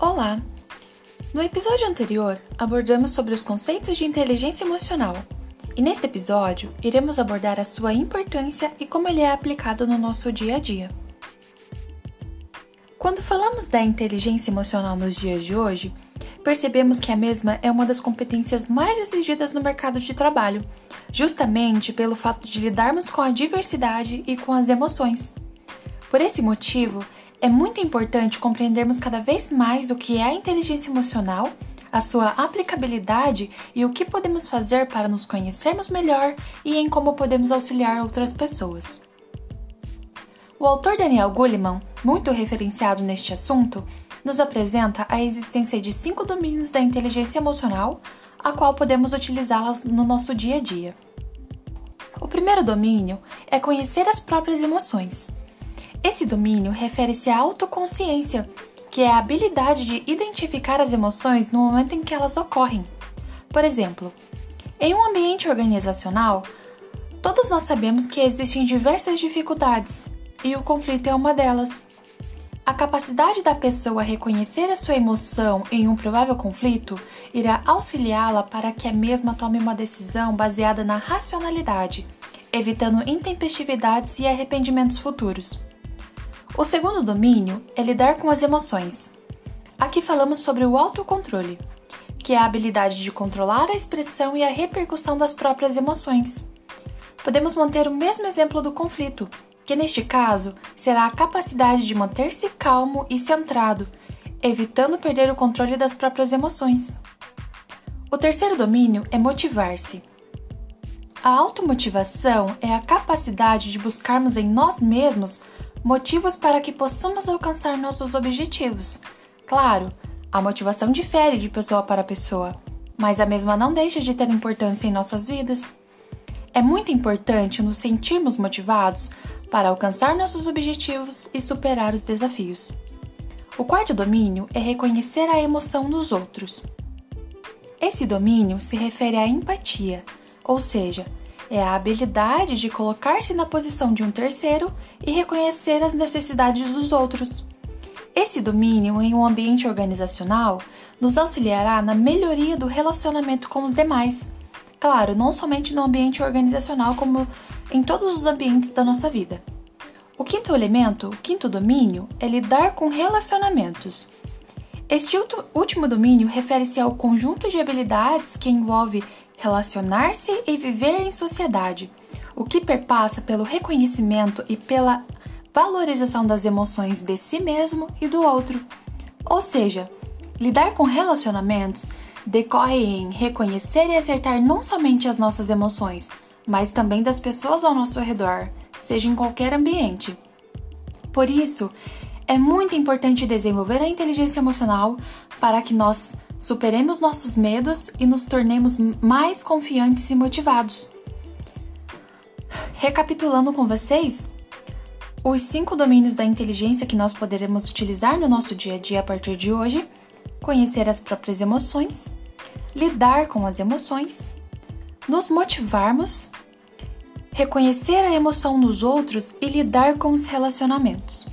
Olá! No episódio anterior, abordamos sobre os conceitos de inteligência emocional, e neste episódio iremos abordar a sua importância e como ele é aplicado no nosso dia a dia. Quando falamos da inteligência emocional nos dias de hoje, percebemos que a mesma é uma das competências mais exigidas no mercado de trabalho, justamente pelo fato de lidarmos com a diversidade e com as emoções. Por esse motivo, é muito importante compreendermos cada vez mais o que é a inteligência emocional, a sua aplicabilidade e o que podemos fazer para nos conhecermos melhor e em como podemos auxiliar outras pessoas. O autor Daniel Goleman, muito referenciado neste assunto, nos apresenta a existência de cinco domínios da inteligência emocional, a qual podemos utilizá-las no nosso dia a dia. O primeiro domínio é conhecer as próprias emoções. Esse domínio refere-se à autoconsciência, que é a habilidade de identificar as emoções no momento em que elas ocorrem. Por exemplo, em um ambiente organizacional, todos nós sabemos que existem diversas dificuldades e o conflito é uma delas. A capacidade da pessoa reconhecer a sua emoção em um provável conflito irá auxiliá-la para que a mesma tome uma decisão baseada na racionalidade, evitando intempestividades e arrependimentos futuros. O segundo domínio é lidar com as emoções. Aqui falamos sobre o autocontrole, que é a habilidade de controlar a expressão e a repercussão das próprias emoções. Podemos manter o mesmo exemplo do conflito, que neste caso será a capacidade de manter-se calmo e centrado, evitando perder o controle das próprias emoções. O terceiro domínio é motivar-se. A automotivação é a capacidade de buscarmos em nós mesmos motivos para que possamos alcançar nossos objetivos. Claro, a motivação difere de pessoa para pessoa, mas a mesma não deixa de ter importância em nossas vidas. É muito importante nos sentirmos motivados para alcançar nossos objetivos e superar os desafios. O quarto domínio é reconhecer a emoção nos outros. Esse domínio se refere à empatia, ou seja, é a habilidade de colocar-se na posição de um terceiro e reconhecer as necessidades dos outros. Esse domínio em um ambiente organizacional nos auxiliará na melhoria do relacionamento com os demais. Claro, não somente no ambiente organizacional, como em todos os ambientes da nossa vida. O quinto elemento, o quinto domínio, é lidar com relacionamentos. Este último domínio refere-se ao conjunto de habilidades que envolve relacionar-se e viver em sociedade, o que perpassa pelo reconhecimento e pela valorização das emoções de si mesmo e do outro. Ou seja, lidar com relacionamentos decorre em reconhecer e acertar não somente as nossas emoções, mas também das pessoas ao nosso redor, seja em qualquer ambiente. Por isso, é muito importante desenvolver a inteligência emocional para que nós superemos nossos medos e nos tornemos mais confiantes e motivados. Recapitulando com vocês, os cinco domínios da inteligência que nós poderemos utilizar no nosso dia a dia a partir de hoje: conhecer as próprias emoções, lidar com as emoções, nos motivarmos, reconhecer a emoção nos outros e lidar com os relacionamentos.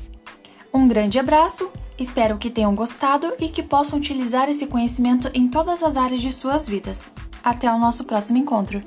Um grande abraço Espero que tenham gostado e que possam utilizar esse conhecimento em todas as áreas de suas vidas. Até o nosso próximo encontro!